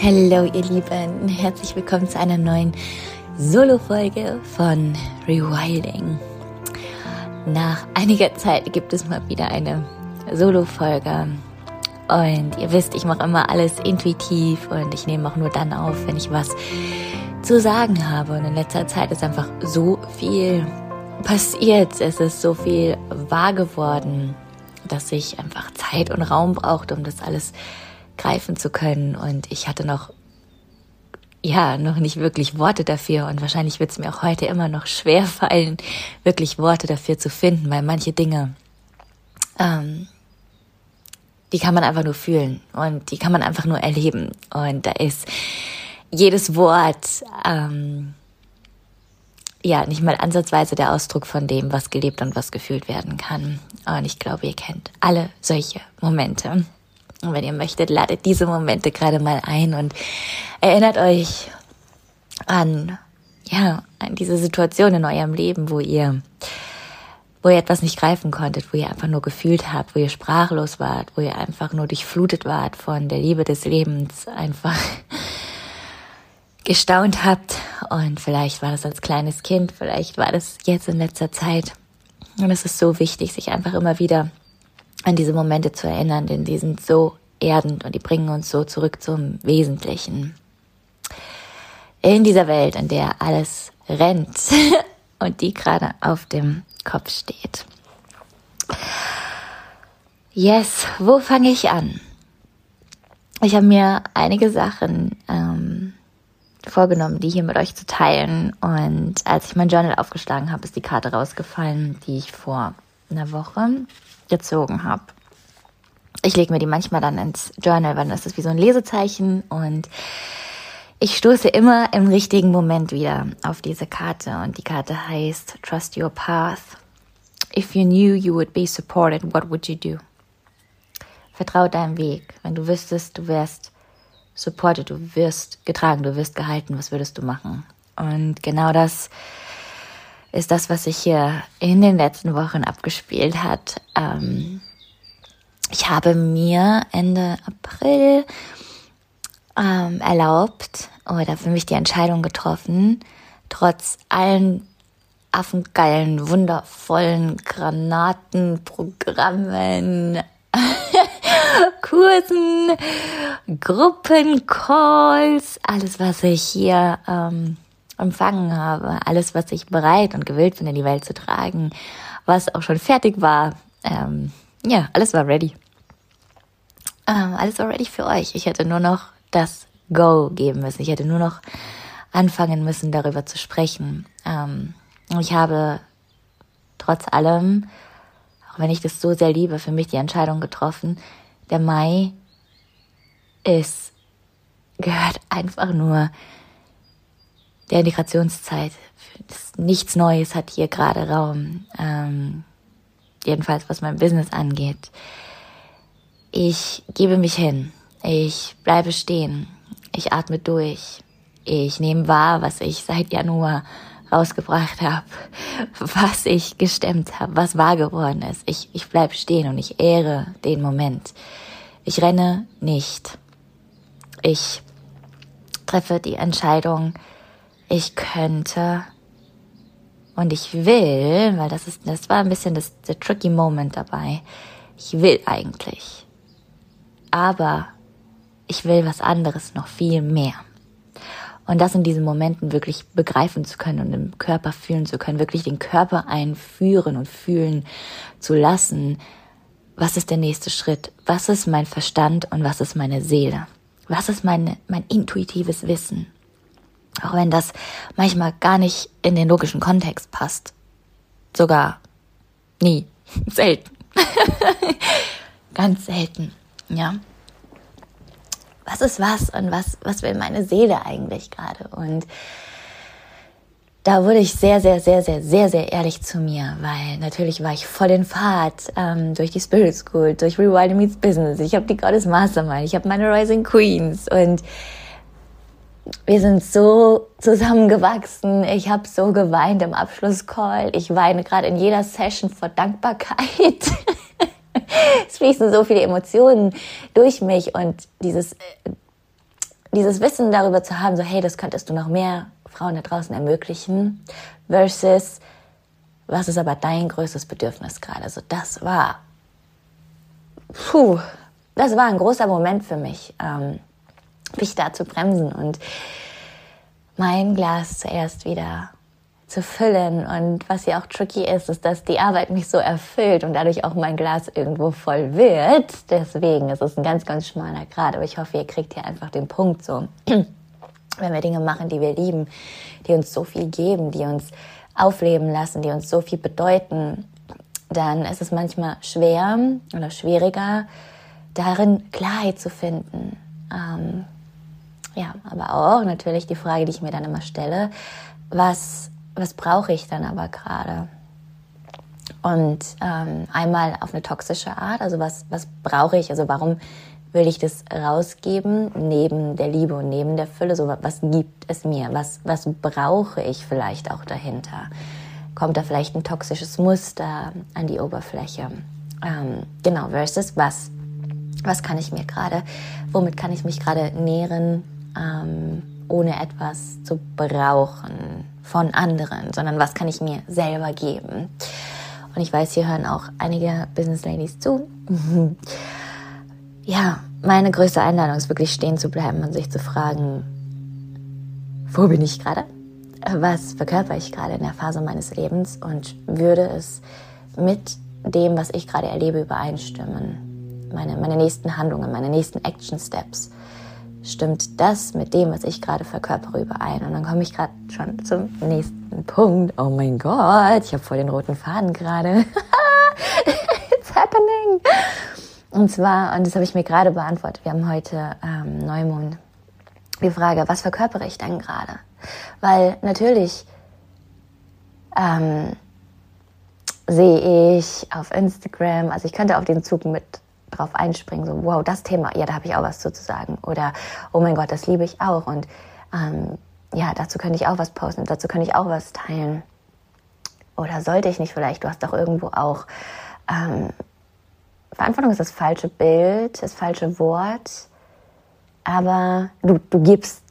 Hallo ihr Lieben, herzlich willkommen zu einer neuen Solo-Folge von Rewilding. Nach einiger Zeit gibt es mal wieder eine Solo-Folge und ihr wisst, ich mache immer alles intuitiv und ich nehme auch nur dann auf, wenn ich was zu sagen habe. Und in letzter Zeit ist einfach so viel passiert, es ist so viel wahr geworden, dass ich einfach Zeit und Raum brauchte, um das alles greifen zu können. Und ich hatte noch, ja, noch nicht wirklich Worte dafür. Und wahrscheinlich wird es mir auch heute immer noch schwer fallen, wirklich Worte dafür zu finden, weil manche Dinge, ähm, die kann man einfach nur fühlen und die kann man einfach nur erleben. Und da ist jedes Wort, ähm, ja, nicht mal ansatzweise der Ausdruck von dem, was gelebt und was gefühlt werden kann. Und ich glaube, ihr kennt alle solche Momente. Und wenn ihr möchtet, ladet diese Momente gerade mal ein und erinnert euch an, ja, an diese Situation in eurem Leben, wo ihr, wo ihr etwas nicht greifen konntet, wo ihr einfach nur gefühlt habt, wo ihr sprachlos wart, wo ihr einfach nur durchflutet wart von der Liebe des Lebens, einfach gestaunt habt. Und vielleicht war das als kleines Kind, vielleicht war das jetzt in letzter Zeit. Und es ist so wichtig, sich einfach immer wieder an diese Momente zu erinnern, denn die sind so erdend und die bringen uns so zurück zum Wesentlichen. In dieser Welt, in der alles rennt und die gerade auf dem Kopf steht. Yes, wo fange ich an? Ich habe mir einige Sachen ähm, vorgenommen, die hier mit euch zu teilen. Und als ich mein Journal aufgeschlagen habe, ist die Karte rausgefallen, die ich vor einer Woche gezogen habe. Ich lege mir die manchmal dann ins Journal, weil dann ist das wie so ein Lesezeichen und ich stoße immer im richtigen Moment wieder auf diese Karte und die Karte heißt Trust Your Path. If you knew you would be supported, what would you do? Vertrau deinem Weg. Wenn du wüsstest, du wärst supported, du wirst getragen, du wirst gehalten, was würdest du machen? Und genau das ist das, was sich hier in den letzten Wochen abgespielt hat. Ähm, ich habe mir Ende April ähm, erlaubt oder für mich die Entscheidung getroffen, trotz allen affengeilen, wundervollen Granatenprogrammen, Kursen, Gruppencalls, alles, was ich hier ähm, empfangen habe, alles, was ich bereit und gewillt bin, in die Welt zu tragen, was auch schon fertig war, ähm, ja, alles war ready. Ähm, alles war ready für euch. Ich hätte nur noch das Go geben müssen. Ich hätte nur noch anfangen müssen, darüber zu sprechen. Ähm, ich habe trotz allem, auch wenn ich das so sehr liebe, für mich die Entscheidung getroffen, der Mai ist, gehört einfach nur der Integrationszeit. Nichts Neues hat hier gerade Raum. Ähm, jedenfalls was mein Business angeht. Ich gebe mich hin. Ich bleibe stehen. Ich atme durch. Ich nehme wahr, was ich seit Januar rausgebracht habe, was ich gestemmt habe, was wahr geworden ist. Ich, ich bleib stehen und ich ehre den Moment. Ich renne nicht. Ich treffe die Entscheidung, ich könnte und ich will, weil das ist, das war ein bisschen das, der tricky Moment dabei. Ich will eigentlich. Aber ich will was anderes noch viel mehr. Und das in diesen Momenten wirklich begreifen zu können und im Körper fühlen zu können, wirklich den Körper einführen und fühlen zu lassen. Was ist der nächste Schritt? Was ist mein Verstand und was ist meine Seele? Was ist meine, mein intuitives Wissen? Auch wenn das manchmal gar nicht in den logischen Kontext passt. Sogar nie. Selten. Ganz selten. Ja. Was ist was und was, was will meine Seele eigentlich gerade? Und da wurde ich sehr, sehr, sehr, sehr, sehr, sehr ehrlich zu mir, weil natürlich war ich voll in Fahrt ähm, durch die Spirit School, durch Rewilding Meets Business. Ich habe die Goddess Mastermind, ich habe meine Rising Queens und wir sind so zusammengewachsen. Ich habe so geweint im Abschlusscall. Ich weine gerade in jeder Session vor Dankbarkeit. es fließen so viele Emotionen durch mich und dieses, dieses Wissen darüber zu haben, so hey, das könntest du noch mehr Frauen da draußen ermöglichen, versus was ist aber dein größtes Bedürfnis gerade? So, das war, puh, das war ein großer Moment für mich, ähm, mich da zu bremsen und mein Glas zuerst wieder zu füllen. Und was ja auch tricky ist, ist, dass die Arbeit mich so erfüllt und dadurch auch mein Glas irgendwo voll wird. Deswegen ist es ein ganz, ganz schmaler Grad. Aber ich hoffe, ihr kriegt hier einfach den Punkt so. Wenn wir Dinge machen, die wir lieben, die uns so viel geben, die uns aufleben lassen, die uns so viel bedeuten, dann ist es manchmal schwer oder schwieriger, darin Klarheit zu finden. Ähm, ja, aber auch natürlich die Frage, die ich mir dann immer stelle, was, was brauche ich dann aber gerade? Und ähm, einmal auf eine toxische Art, also was, was brauche ich, also warum will ich das rausgeben, neben der Liebe und neben der Fülle, so was gibt es mir, was, was brauche ich vielleicht auch dahinter? Kommt da vielleicht ein toxisches Muster an die Oberfläche? Ähm, genau, versus was, was kann ich mir gerade, womit kann ich mich gerade nähren, ähm, ohne etwas zu brauchen von anderen, sondern was kann ich mir selber geben. Und ich weiß, hier hören auch einige Business Ladies zu. ja, meine größte Einladung ist wirklich stehen zu bleiben und sich zu fragen, wo bin ich gerade? Was verkörper ich gerade in der Phase meines Lebens und würde es mit dem, was ich gerade erlebe, übereinstimmen? Meine, meine nächsten Handlungen, meine nächsten Action Steps stimmt das mit dem, was ich gerade verkörpere, überein? Und dann komme ich gerade schon zum nächsten Punkt. Oh mein Gott, ich habe voll den roten Faden gerade. It's happening. Und zwar, und das habe ich mir gerade beantwortet, wir haben heute ähm, Neumond. Die Frage, was verkörpere ich denn gerade? Weil natürlich ähm, sehe ich auf Instagram, also ich könnte auf den Zug mit drauf einspringen, so wow, das Thema, ja, da habe ich auch was zu sagen. Oder oh mein Gott, das liebe ich auch. Und ähm, ja, dazu könnte ich auch was posten, dazu könnte ich auch was teilen. Oder sollte ich nicht vielleicht, du hast doch irgendwo auch, ähm, Verantwortung ist das falsche Bild, das falsche Wort, aber du, du gibst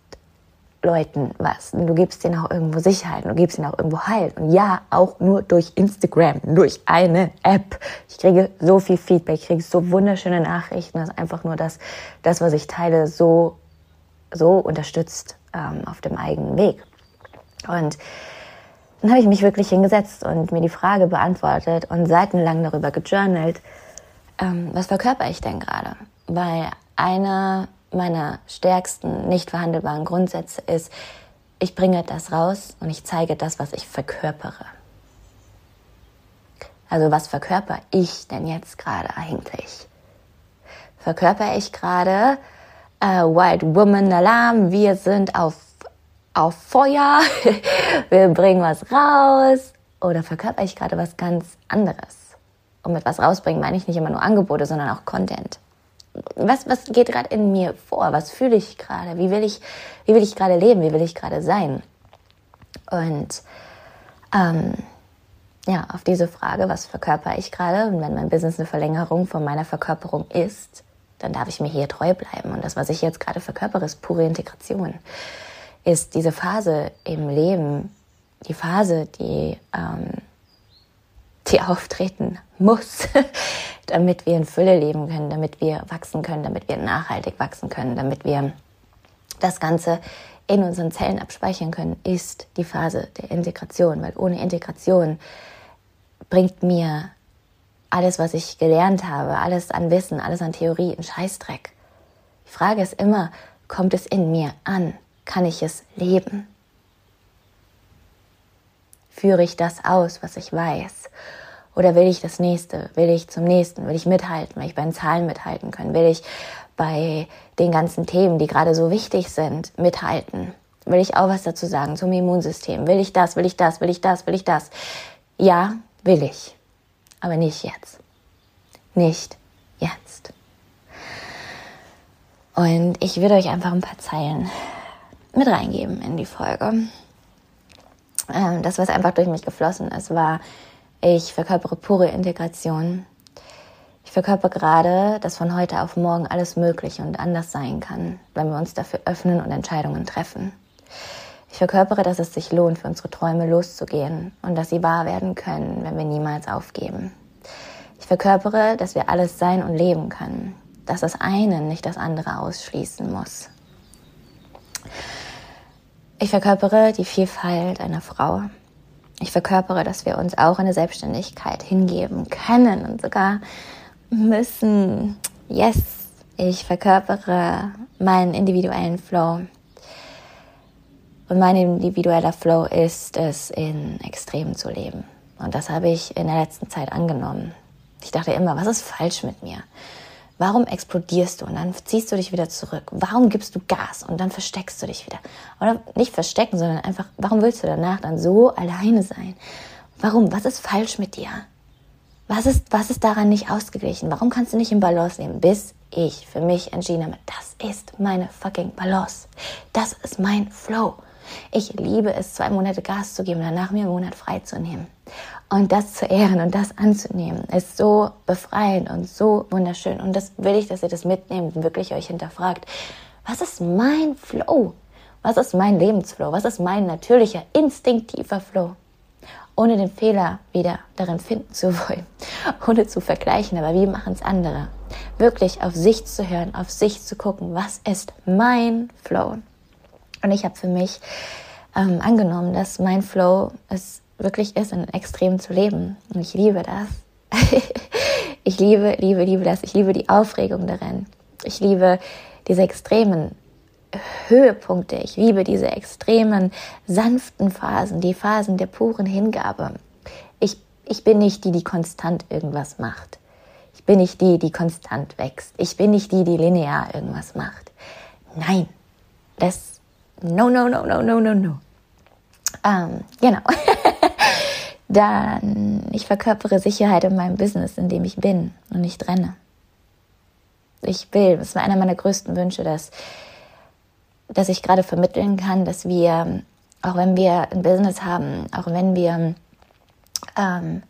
Leuten was. Du gibst ihnen auch irgendwo Sicherheit, du gibst ihnen auch irgendwo Halt. Und ja, auch nur durch Instagram, durch eine App. Ich kriege so viel Feedback, ich kriege so wunderschöne Nachrichten, dass einfach nur das, das was ich teile, so, so unterstützt ähm, auf dem eigenen Weg. Und dann habe ich mich wirklich hingesetzt und mir die Frage beantwortet und seitenlang darüber gejournalt, ähm, was verkörper ich denn gerade? Weil eine meiner stärksten, nicht verhandelbaren Grundsätze ist, ich bringe das raus und ich zeige das, was ich verkörpere. Also was verkörper ich denn jetzt gerade eigentlich? Verkörper ich gerade äh, White Woman Alarm, wir sind auf, auf Feuer, wir bringen was raus? Oder verkörper ich gerade was ganz anderes? Und mit was rausbringen meine ich nicht immer nur Angebote, sondern auch Content was, was geht gerade in mir vor? Was fühle ich gerade? Wie will ich, wie will ich gerade leben? Wie will ich gerade sein? Und ähm, ja, auf diese Frage, was verkörper ich gerade? Und wenn mein Business eine Verlängerung von meiner Verkörperung ist, dann darf ich mir hier treu bleiben. Und das, was ich jetzt gerade verkörpere, ist pure Integration. Ist diese Phase im Leben, die Phase, die ähm, die auftreten muss, damit wir in Fülle leben können, damit wir wachsen können, damit wir nachhaltig wachsen können, damit wir das Ganze in unseren Zellen abspeichern können, ist die Phase der Integration, weil ohne Integration bringt mir alles, was ich gelernt habe, alles an Wissen, alles an Theorie, in Scheißdreck. Die Frage ist immer, kommt es in mir an? Kann ich es leben? Führe ich das aus, was ich weiß? Oder will ich das nächste? Will ich zum nächsten? Will ich mithalten? Will ich bei den Zahlen mithalten können? Will ich bei den ganzen Themen, die gerade so wichtig sind, mithalten? Will ich auch was dazu sagen zum Immunsystem? Will ich das? Will ich das? Will ich das? Will ich das? Ja, will ich. Aber nicht jetzt. Nicht jetzt. Und ich würde euch einfach ein paar Zeilen mit reingeben in die Folge. Ähm, das, was einfach durch mich geflossen ist, war, ich verkörpere pure Integration. Ich verkörper gerade, dass von heute auf morgen alles möglich und anders sein kann, wenn wir uns dafür öffnen und Entscheidungen treffen. Ich verkörpere, dass es sich lohnt, für unsere Träume loszugehen und dass sie wahr werden können, wenn wir niemals aufgeben. Ich verkörpere, dass wir alles sein und leben können, dass das eine nicht das andere ausschließen muss. Ich verkörpere die Vielfalt einer Frau. Ich verkörpere, dass wir uns auch in der Selbstständigkeit hingeben können und sogar müssen. Yes, ich verkörpere meinen individuellen Flow. Und mein individueller Flow ist es, in Extremen zu leben. Und das habe ich in der letzten Zeit angenommen. Ich dachte immer, was ist falsch mit mir? Warum explodierst du und dann ziehst du dich wieder zurück? Warum gibst du Gas und dann versteckst du dich wieder? Oder nicht verstecken, sondern einfach, warum willst du danach dann so alleine sein? Warum? Was ist falsch mit dir? Was ist, was ist daran nicht ausgeglichen? Warum kannst du nicht im Balance leben? Bis ich für mich entschieden habe, das ist meine fucking Balance. Das ist mein Flow. Ich liebe es, zwei Monate Gas zu geben, danach mir einen Monat frei zu nehmen. Und das zu ehren und das anzunehmen, ist so befreiend und so wunderschön. Und das will ich, dass ihr das mitnehmt und wirklich euch hinterfragt. Was ist mein Flow? Was ist mein Lebensflow? Was ist mein natürlicher, instinktiver Flow? Ohne den Fehler wieder darin finden zu wollen, ohne zu vergleichen, aber wie machen es andere? Wirklich auf sich zu hören, auf sich zu gucken, was ist mein Flow? Und ich habe für mich ähm, angenommen, dass mein Flow es wirklich ist, in Extremen zu leben. Und ich liebe das. ich liebe, liebe, liebe das. Ich liebe die Aufregung darin. Ich liebe diese extremen Höhepunkte. Ich liebe diese extremen, sanften Phasen, die Phasen der puren Hingabe. Ich, ich bin nicht die, die konstant irgendwas macht. Ich bin nicht die, die konstant wächst. Ich bin nicht die, die linear irgendwas macht. Nein, das, no, no, no, no, no, no, no. Ähm, genau. Dann, ich verkörpere Sicherheit in meinem Business, in dem ich bin und nicht trenne. Ich will, das war einer meiner größten Wünsche, dass, dass ich gerade vermitteln kann, dass wir, auch wenn wir ein Business haben, auch wenn wir ähm,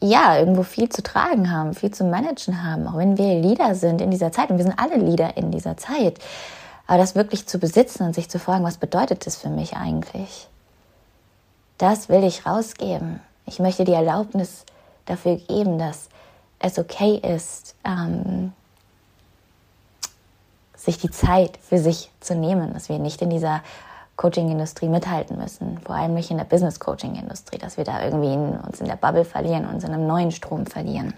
ja irgendwo viel zu tragen haben, viel zu managen haben, auch wenn wir Leader sind in dieser Zeit und wir sind alle Leader in dieser Zeit, aber das wirklich zu besitzen und sich zu fragen, was bedeutet das für mich eigentlich? Das will ich rausgeben. Ich möchte die Erlaubnis dafür geben, dass es okay ist, ähm, sich die Zeit für sich zu nehmen, dass wir nicht in dieser Coaching-Industrie mithalten müssen, vor allem nicht in der Business-Coaching-Industrie, dass wir da irgendwie in, uns in der Bubble verlieren, uns in einem neuen Strom verlieren.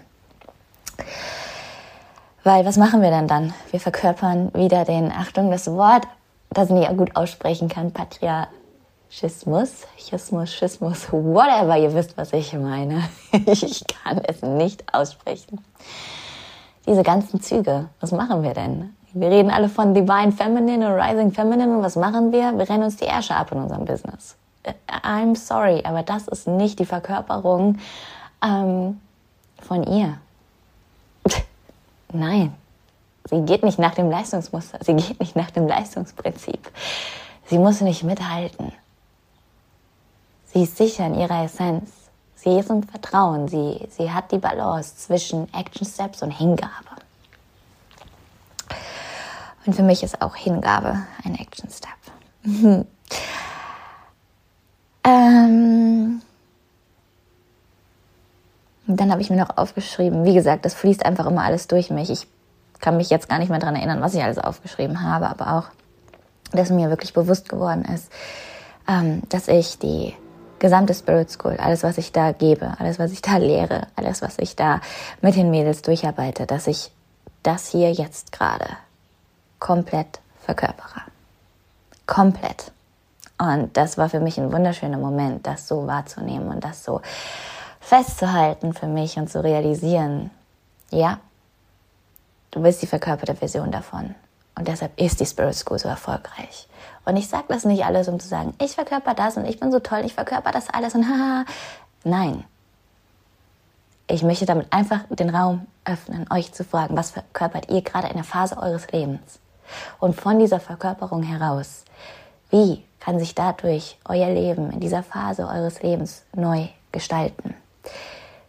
Weil was machen wir denn dann? Wir verkörpern wieder den, Achtung, das Wort, das ich ja gut aussprechen kann, Patria, Schismus, Schismus, Schismus, whatever, ihr wisst, was ich meine. Ich kann es nicht aussprechen. Diese ganzen Züge, was machen wir denn? Wir reden alle von Divine Feminine und Rising Feminine und was machen wir? Wir rennen uns die Ärsche ab in unserem Business. I'm sorry, aber das ist nicht die Verkörperung ähm, von ihr. Nein, sie geht nicht nach dem Leistungsmuster, sie geht nicht nach dem Leistungsprinzip. Sie muss nicht mithalten. Sie ist sicher in ihrer Essenz. Sie ist im Vertrauen. Sie, sie hat die Balance zwischen Action Steps und Hingabe. Und für mich ist auch Hingabe ein Action Step. ähm dann habe ich mir noch aufgeschrieben, wie gesagt, das fließt einfach immer alles durch mich. Ich kann mich jetzt gar nicht mehr daran erinnern, was ich alles aufgeschrieben habe, aber auch, dass mir wirklich bewusst geworden ist, ähm, dass ich die gesamte Spirit School, alles, was ich da gebe, alles, was ich da lehre, alles, was ich da mit den Mädels durcharbeite, dass ich das hier jetzt gerade komplett verkörpere. Komplett. Und das war für mich ein wunderschöner Moment, das so wahrzunehmen und das so festzuhalten für mich und zu realisieren, ja, du bist die verkörperte Version davon. Und deshalb ist die Spirit School so erfolgreich. Und ich sage das nicht alles, um zu sagen, ich verkörper das und ich bin so toll, ich verkörper das alles und haha. Nein. Ich möchte damit einfach den Raum öffnen, euch zu fragen, was verkörpert ihr gerade in der Phase eures Lebens? Und von dieser Verkörperung heraus, wie kann sich dadurch euer Leben in dieser Phase eures Lebens neu gestalten?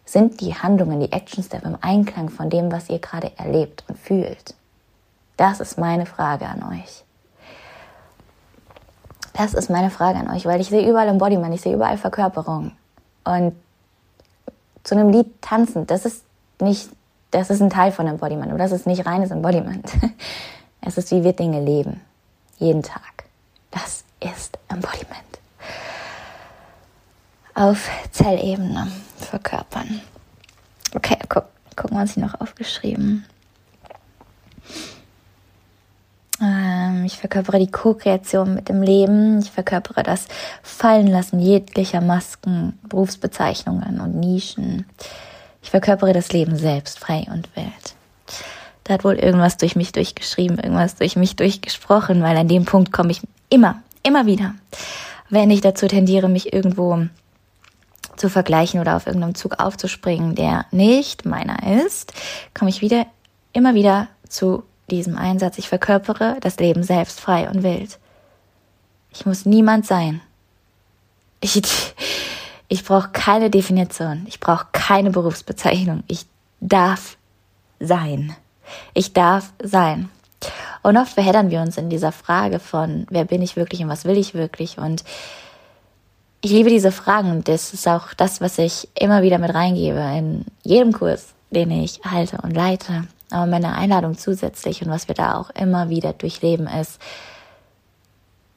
Sind die Handlungen, die Action Step im Einklang von dem, was ihr gerade erlebt und fühlt? Das ist meine Frage an euch. Das ist meine Frage an euch, weil ich sehe überall Embodiment, ich sehe überall Verkörperung. Und zu einem Lied tanzen, das ist nicht, das ist ein Teil von Embodiment, aber das ist nicht reines Embodiment. Es ist, wie wir Dinge leben. Jeden Tag. Das ist Embodiment. Auf Zellebene verkörpern. Okay, guck, gucken, was ich noch aufgeschrieben. Ähm, ich verkörpere die Co-Kreation mit dem Leben. Ich verkörpere das Fallenlassen jeglicher Masken, Berufsbezeichnungen und Nischen. Ich verkörpere das Leben selbst, frei und wild. Da hat wohl irgendwas durch mich durchgeschrieben, irgendwas durch mich durchgesprochen, weil an dem Punkt komme ich immer, immer wieder. Wenn ich dazu tendiere, mich irgendwo zu vergleichen oder auf irgendeinem Zug aufzuspringen, der nicht meiner ist, komme ich wieder, immer wieder zu diesem Einsatz. Ich verkörpere das Leben selbst frei und wild. Ich muss niemand sein. Ich, ich brauche keine Definition. Ich brauche keine Berufsbezeichnung. Ich darf sein. Ich darf sein. Und oft verheddern wir uns in dieser Frage von, wer bin ich wirklich und was will ich wirklich? Und ich liebe diese Fragen das ist auch das, was ich immer wieder mit reingebe in jedem Kurs, den ich halte und leite. Aber meine Einladung zusätzlich und was wir da auch immer wieder durchleben ist,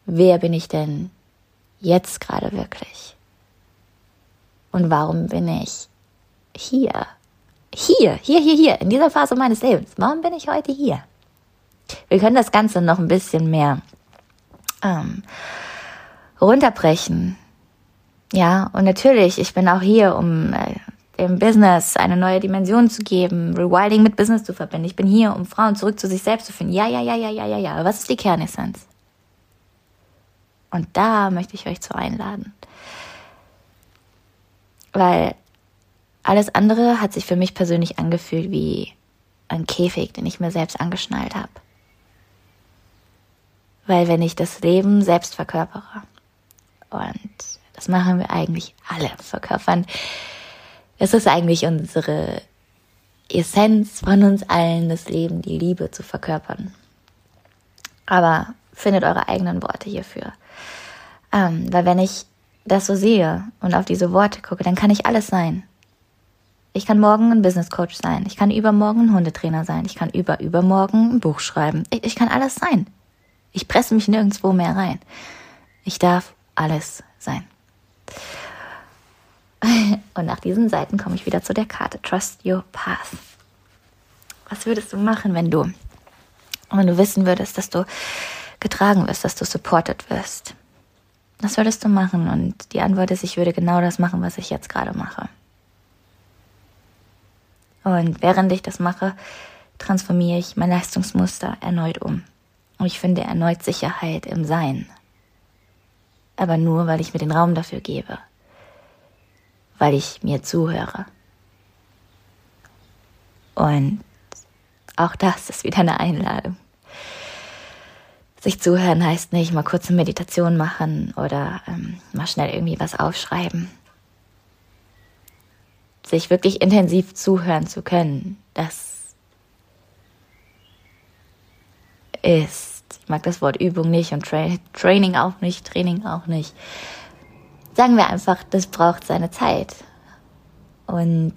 wer bin ich denn jetzt gerade wirklich? Und warum bin ich hier? Hier, hier, hier, hier, in dieser Phase meines Lebens. Warum bin ich heute hier? Wir können das Ganze noch ein bisschen mehr ähm, runterbrechen. Ja, und natürlich, ich bin auch hier, um äh, dem Business eine neue Dimension zu geben, Rewilding mit Business zu verbinden. Ich bin hier, um Frauen zurück zu sich selbst zu finden. Ja, ja, ja, ja, ja, ja, ja. Aber was ist die Kernessenz? Und da möchte ich euch zu einladen. Weil alles andere hat sich für mich persönlich angefühlt wie ein Käfig, den ich mir selbst angeschnallt habe. Weil wenn ich das Leben selbst verkörpere, und das machen wir eigentlich alle, verkörpern es ist eigentlich unsere Essenz von uns allen, das Leben, die Liebe zu verkörpern. Aber findet eure eigenen Worte hierfür. Ähm, weil wenn ich das so sehe und auf diese Worte gucke, dann kann ich alles sein. Ich kann morgen ein Business Coach sein. Ich kann übermorgen ein Hundetrainer sein. Ich kann über übermorgen ein Buch schreiben. Ich, ich kann alles sein. Ich presse mich nirgendwo mehr rein. Ich darf alles sein. Und nach diesen Seiten komme ich wieder zu der Karte Trust Your Path. Was würdest du machen, wenn du, wenn du wissen würdest, dass du getragen wirst, dass du supported wirst? Was würdest du machen? Und die Antwort ist, ich würde genau das machen, was ich jetzt gerade mache. Und während ich das mache, transformiere ich mein Leistungsmuster erneut um. Und ich finde erneut Sicherheit im Sein. Aber nur, weil ich mir den Raum dafür gebe weil ich mir zuhöre. Und auch das ist wieder eine Einladung. Sich zuhören heißt nicht mal kurze Meditation machen oder ähm, mal schnell irgendwie was aufschreiben. Sich wirklich intensiv zuhören zu können, das ist, ich mag das Wort Übung nicht und Tra Training auch nicht, Training auch nicht sagen wir einfach, das braucht seine Zeit. Und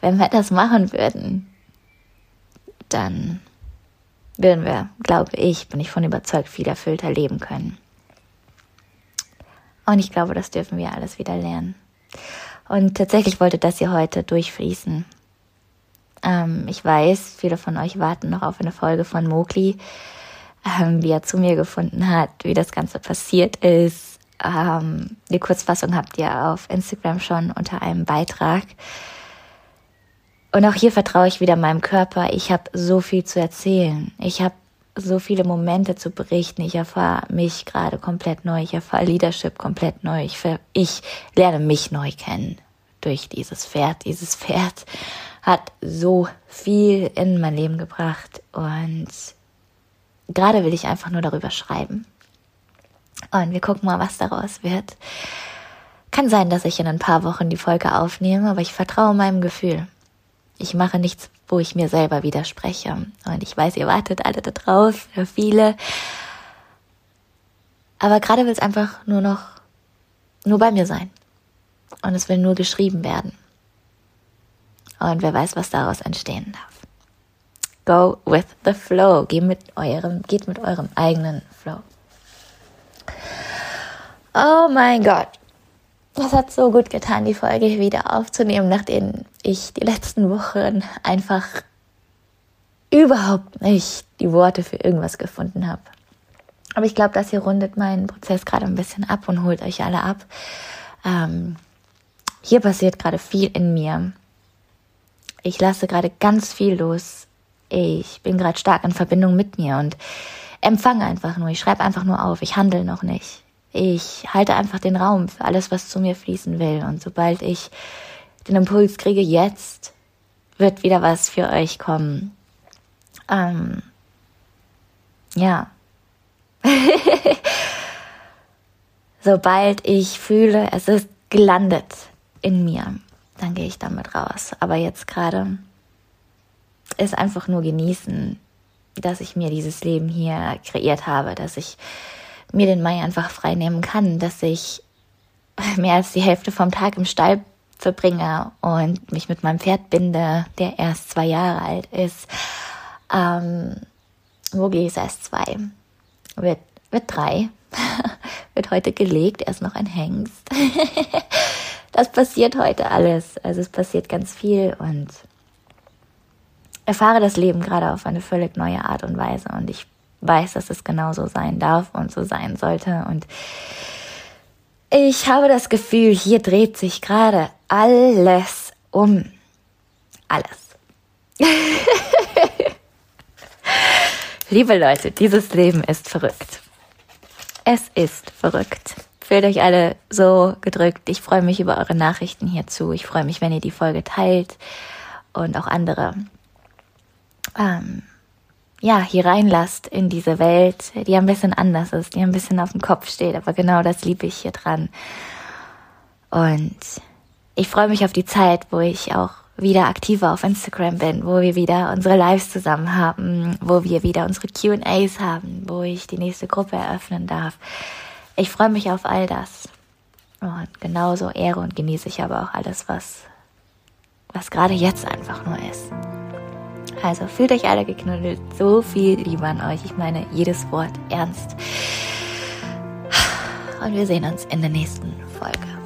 wenn wir das machen würden, dann würden wir, glaube ich, bin ich von überzeugt, viel erfüllter leben können. Und ich glaube, das dürfen wir alles wieder lernen. Und tatsächlich wollte das hier heute durchfließen. Ähm, ich weiß, viele von euch warten noch auf eine Folge von Mowgli, ähm, wie er zu mir gefunden hat, wie das Ganze passiert ist, ähm, die Kurzfassung habt ihr auf Instagram schon unter einem Beitrag. Und auch hier vertraue ich wieder meinem Körper. Ich habe so viel zu erzählen. Ich habe so viele Momente zu berichten. Ich erfahre mich gerade komplett neu. Ich erfahre Leadership komplett neu. Ich, ich lerne mich neu kennen durch dieses Pferd. Dieses Pferd hat so viel in mein Leben gebracht. Und gerade will ich einfach nur darüber schreiben. Und wir gucken mal, was daraus wird. Kann sein, dass ich in ein paar Wochen die Folge aufnehme, aber ich vertraue meinem Gefühl. Ich mache nichts, wo ich mir selber widerspreche. Und ich weiß, ihr wartet alle da drauf, viele. Aber gerade will es einfach nur noch, nur bei mir sein. Und es will nur geschrieben werden. Und wer weiß, was daraus entstehen darf. Go with the flow. Geht mit eurem, geht mit eurem eigenen Flow. Oh mein Gott. Das hat so gut getan, die Folge wieder aufzunehmen, nachdem ich die letzten Wochen einfach überhaupt nicht die Worte für irgendwas gefunden habe. Aber ich glaube, das hier rundet meinen Prozess gerade ein bisschen ab und holt euch alle ab. Ähm, hier passiert gerade viel in mir. Ich lasse gerade ganz viel los ich bin gerade stark in Verbindung mit mir und empfange einfach nur. Ich schreibe einfach nur auf. Ich handle noch nicht. Ich halte einfach den Raum für alles, was zu mir fließen will. Und sobald ich den Impuls kriege, jetzt wird wieder was für euch kommen. Ähm, ja. sobald ich fühle, es ist gelandet in mir, dann gehe ich damit raus. Aber jetzt gerade es einfach nur genießen, dass ich mir dieses Leben hier kreiert habe, dass ich mir den Mai einfach frei nehmen kann, dass ich mehr als die Hälfte vom Tag im Stall verbringe und mich mit meinem Pferd binde, der erst zwei Jahre alt ist. Ähm, Wogi ist erst zwei, wird, wird drei, wird heute gelegt, er ist noch ein Hengst. das passiert heute alles, also es passiert ganz viel und erfahre das Leben gerade auf eine völlig neue Art und Weise und ich weiß, dass es genauso sein darf und so sein sollte und ich habe das Gefühl, hier dreht sich gerade alles um. Alles. Liebe Leute, dieses Leben ist verrückt. Es ist verrückt. Fühlt euch alle so gedrückt. Ich freue mich über eure Nachrichten hierzu. Ich freue mich, wenn ihr die Folge teilt und auch andere ähm, ja, hier reinlasst in diese Welt, die ein bisschen anders ist, die ein bisschen auf dem Kopf steht, aber genau das liebe ich hier dran. Und ich freue mich auf die Zeit, wo ich auch wieder aktiver auf Instagram bin, wo wir wieder unsere Lives zusammen haben, wo wir wieder unsere QAs haben, wo ich die nächste Gruppe eröffnen darf. Ich freue mich auf all das. Und genauso ehre und genieße ich aber auch alles, was, was gerade jetzt einfach nur ist. Also fühlt euch alle geknuddelt. So viel Liebe an euch. Ich meine jedes Wort ernst. Und wir sehen uns in der nächsten Folge.